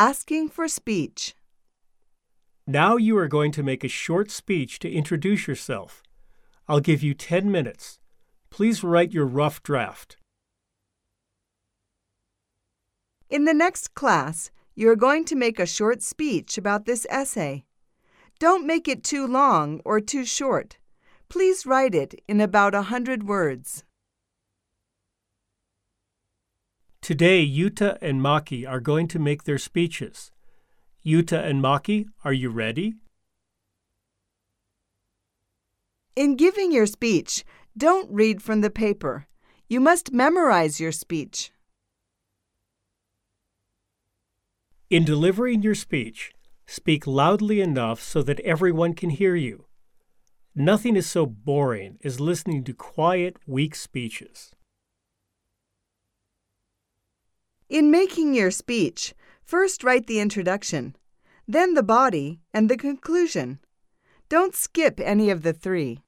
Asking for speech. Now you are going to make a short speech to introduce yourself. I'll give you 10 minutes. Please write your rough draft. In the next class, you are going to make a short speech about this essay. Don't make it too long or too short. Please write it in about a hundred words. Today, Yuta and Maki are going to make their speeches. Yuta and Maki, are you ready? In giving your speech, don't read from the paper. You must memorize your speech. In delivering your speech, speak loudly enough so that everyone can hear you. Nothing is so boring as listening to quiet, weak speeches. In making your speech, first write the introduction, then the body and the conclusion. Don't skip any of the three.